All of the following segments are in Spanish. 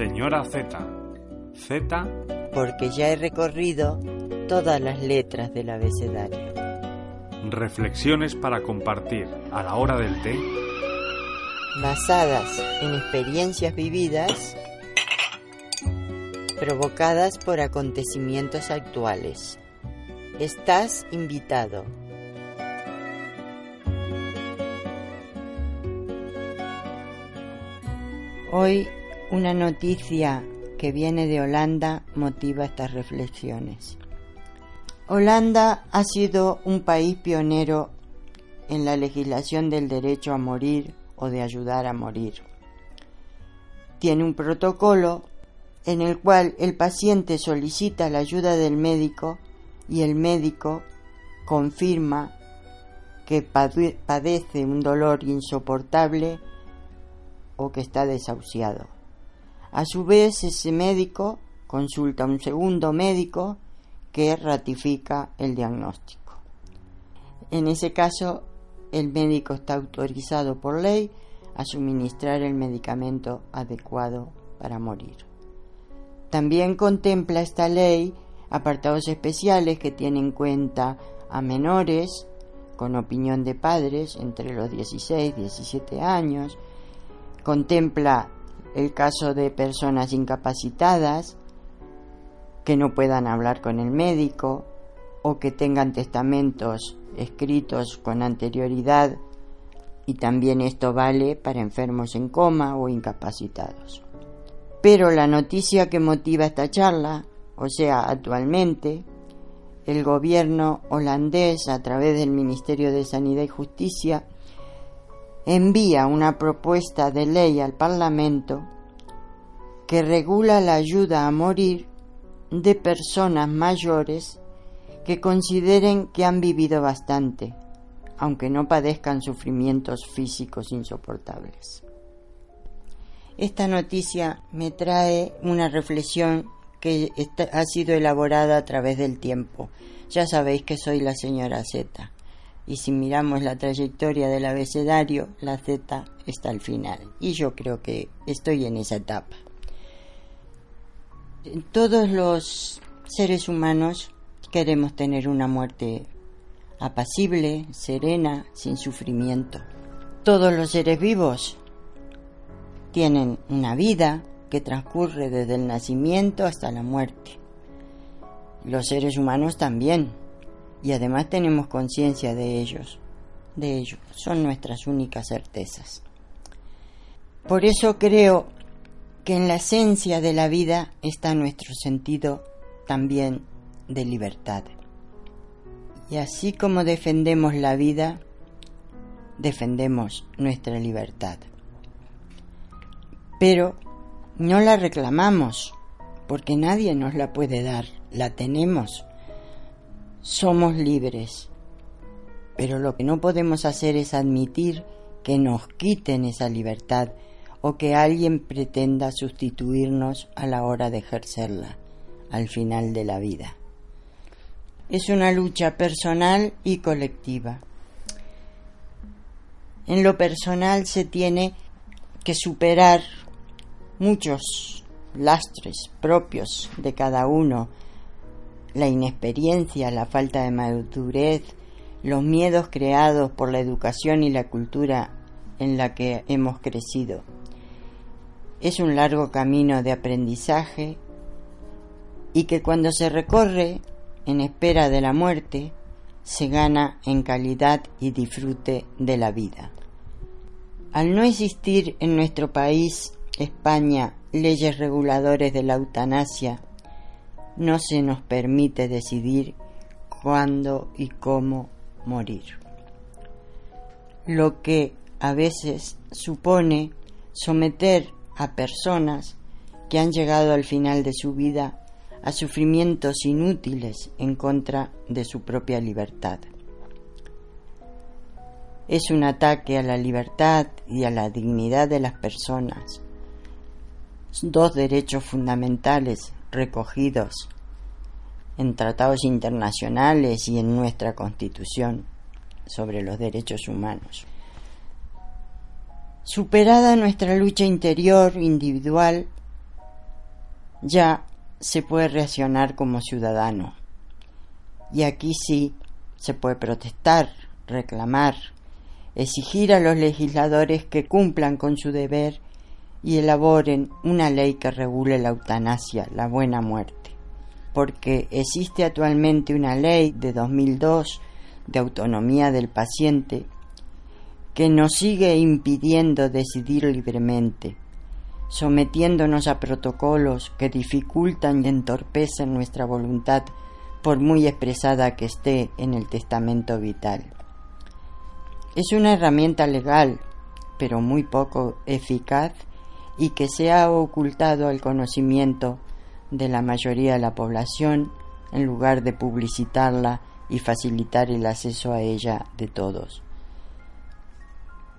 Señora Z. Z. Porque ya he recorrido todas las letras del abecedario. Reflexiones para compartir a la hora del té. Basadas en experiencias vividas provocadas por acontecimientos actuales. Estás invitado. Hoy una noticia que viene de Holanda motiva estas reflexiones. Holanda ha sido un país pionero en la legislación del derecho a morir o de ayudar a morir. Tiene un protocolo en el cual el paciente solicita la ayuda del médico y el médico confirma que padece un dolor insoportable o que está desahuciado. A su vez, ese médico consulta a un segundo médico que ratifica el diagnóstico. En ese caso, el médico está autorizado por ley a suministrar el medicamento adecuado para morir. También contempla esta ley apartados especiales que tienen en cuenta a menores con opinión de padres entre los 16 y 17 años, contempla el caso de personas incapacitadas que no puedan hablar con el médico o que tengan testamentos escritos con anterioridad y también esto vale para enfermos en coma o incapacitados. Pero la noticia que motiva esta charla, o sea, actualmente, el gobierno holandés, a través del Ministerio de Sanidad y Justicia, envía una propuesta de ley al Parlamento que regula la ayuda a morir de personas mayores que consideren que han vivido bastante, aunque no padezcan sufrimientos físicos insoportables. Esta noticia me trae una reflexión que ha sido elaborada a través del tiempo. Ya sabéis que soy la señora Z y si miramos la trayectoria del abecedario, la Z está al final. Y yo creo que estoy en esa etapa. Todos los seres humanos queremos tener una muerte apacible, serena, sin sufrimiento. Todos los seres vivos tienen una vida que transcurre desde el nacimiento hasta la muerte. Los seres humanos también y además tenemos conciencia de ellos, de ellos, son nuestras únicas certezas. Por eso creo que en la esencia de la vida está nuestro sentido también de libertad. Y así como defendemos la vida, defendemos nuestra libertad. Pero no la reclamamos, porque nadie nos la puede dar, la tenemos somos libres. Pero lo que no podemos hacer es admitir que nos quiten esa libertad o que alguien pretenda sustituirnos a la hora de ejercerla al final de la vida. Es una lucha personal y colectiva. En lo personal se tiene que superar muchos lastres propios de cada uno la inexperiencia, la falta de madurez, los miedos creados por la educación y la cultura en la que hemos crecido. Es un largo camino de aprendizaje y que cuando se recorre en espera de la muerte, se gana en calidad y disfrute de la vida. Al no existir en nuestro país, España, leyes reguladores de la eutanasia, no se nos permite decidir cuándo y cómo morir. Lo que a veces supone someter a personas que han llegado al final de su vida a sufrimientos inútiles en contra de su propia libertad. Es un ataque a la libertad y a la dignidad de las personas, dos derechos fundamentales recogidos en tratados internacionales y en nuestra Constitución sobre los derechos humanos. Superada nuestra lucha interior individual, ya se puede reaccionar como ciudadano. Y aquí sí se puede protestar, reclamar, exigir a los legisladores que cumplan con su deber y elaboren una ley que regule la eutanasia, la buena muerte. Porque existe actualmente una ley de 2002 de autonomía del paciente que nos sigue impidiendo decidir libremente sometiéndonos a protocolos que dificultan y entorpecen nuestra voluntad por muy expresada que esté en el testamento vital. Es una herramienta legal, pero muy poco eficaz y que se ha ocultado al conocimiento de la mayoría de la población en lugar de publicitarla y facilitar el acceso a ella de todos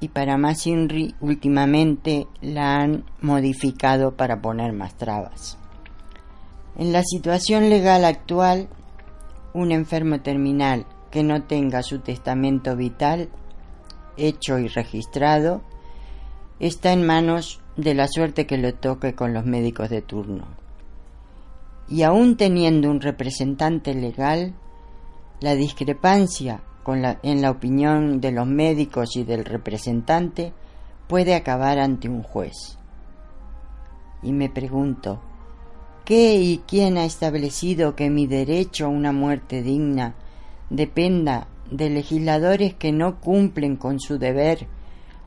y para más INRI últimamente la han modificado para poner más trabas. En la situación legal actual, un enfermo terminal que no tenga su testamento vital hecho y registrado está en manos de la suerte que le toque con los médicos de turno. Y aún teniendo un representante legal, la discrepancia en la opinión de los médicos y del representante, puede acabar ante un juez. Y me pregunto, ¿qué y quién ha establecido que mi derecho a una muerte digna dependa de legisladores que no cumplen con su deber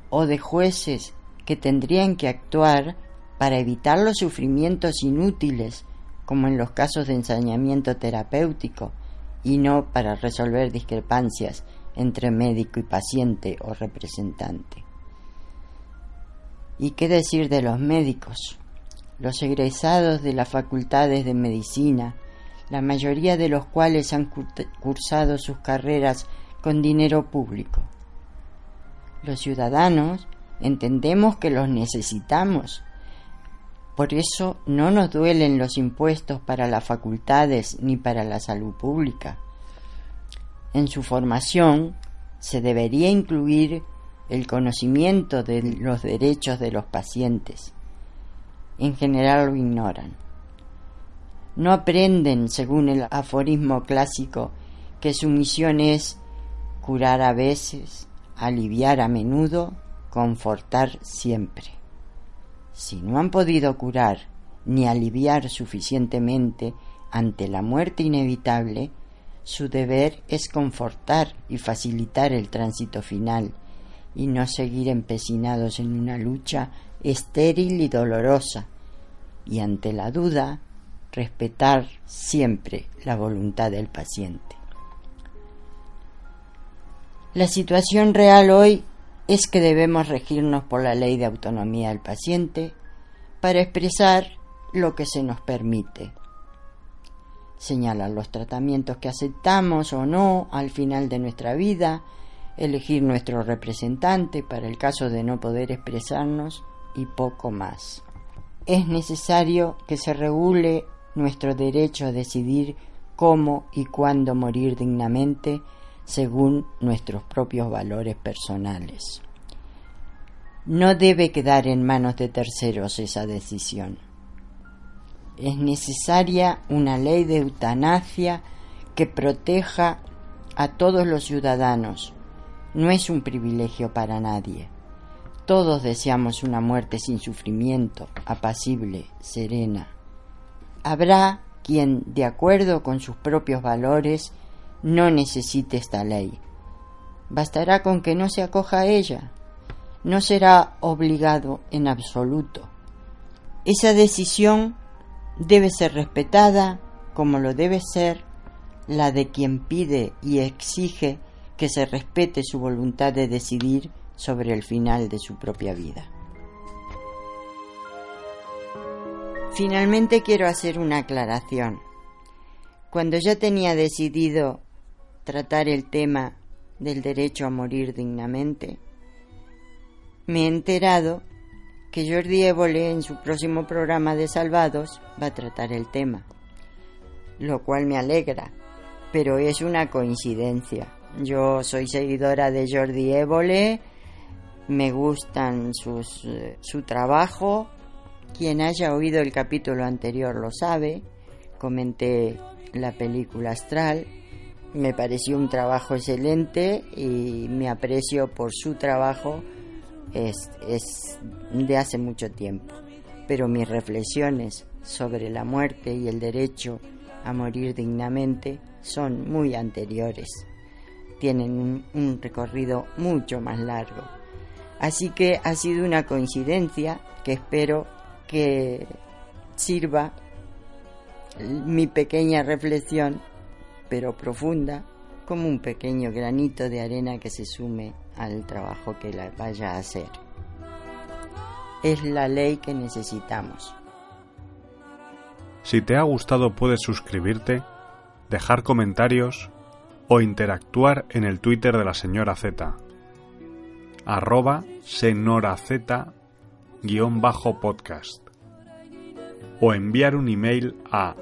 o de jueces que tendrían que actuar para evitar los sufrimientos inútiles, como en los casos de ensañamiento terapéutico, y no para resolver discrepancias entre médico y paciente o representante. ¿Y qué decir de los médicos? Los egresados de las facultades de medicina, la mayoría de los cuales han cursado sus carreras con dinero público. Los ciudadanos entendemos que los necesitamos por eso no nos duelen los impuestos para las facultades ni para la salud pública. En su formación se debería incluir el conocimiento de los derechos de los pacientes. En general lo ignoran. No aprenden, según el aforismo clásico, que su misión es curar a veces, aliviar a menudo, confortar siempre. Si no han podido curar ni aliviar suficientemente ante la muerte inevitable, su deber es confortar y facilitar el tránsito final y no seguir empecinados en una lucha estéril y dolorosa, y ante la duda, respetar siempre la voluntad del paciente. La situación real hoy es que debemos regirnos por la ley de autonomía del paciente para expresar lo que se nos permite. Señalar los tratamientos que aceptamos o no al final de nuestra vida, elegir nuestro representante para el caso de no poder expresarnos y poco más. Es necesario que se regule nuestro derecho a decidir cómo y cuándo morir dignamente según nuestros propios valores personales. No debe quedar en manos de terceros esa decisión. Es necesaria una ley de eutanasia que proteja a todos los ciudadanos. No es un privilegio para nadie. Todos deseamos una muerte sin sufrimiento, apacible, serena. Habrá quien, de acuerdo con sus propios valores, no necesite esta ley. Bastará con que no se acoja a ella. No será obligado en absoluto. Esa decisión debe ser respetada como lo debe ser la de quien pide y exige que se respete su voluntad de decidir sobre el final de su propia vida. Finalmente quiero hacer una aclaración. Cuando ya tenía decidido tratar el tema del derecho a morir dignamente, me he enterado que Jordi Évole en su próximo programa de Salvados va a tratar el tema, lo cual me alegra, pero es una coincidencia. Yo soy seguidora de Jordi Évole, me gustan sus, eh, su trabajo, quien haya oído el capítulo anterior lo sabe, comenté la película Astral, me pareció un trabajo excelente y me aprecio por su trabajo es, es de hace mucho tiempo. Pero mis reflexiones sobre la muerte y el derecho a morir dignamente son muy anteriores. Tienen un, un recorrido mucho más largo. Así que ha sido una coincidencia que espero que sirva mi pequeña reflexión, pero profunda, como un pequeño granito de arena que se sume al trabajo que la vaya a hacer. Es la ley que necesitamos. Si te ha gustado puedes suscribirte, dejar comentarios o interactuar en el Twitter de la señora Z. Arroba senoraz guion bajo podcast. O enviar un email a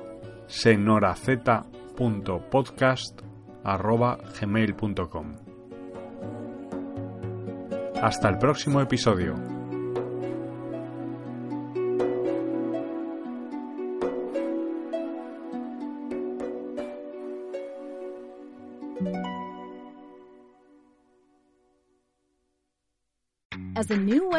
arroba gmail.com. Hasta el próximo episodio.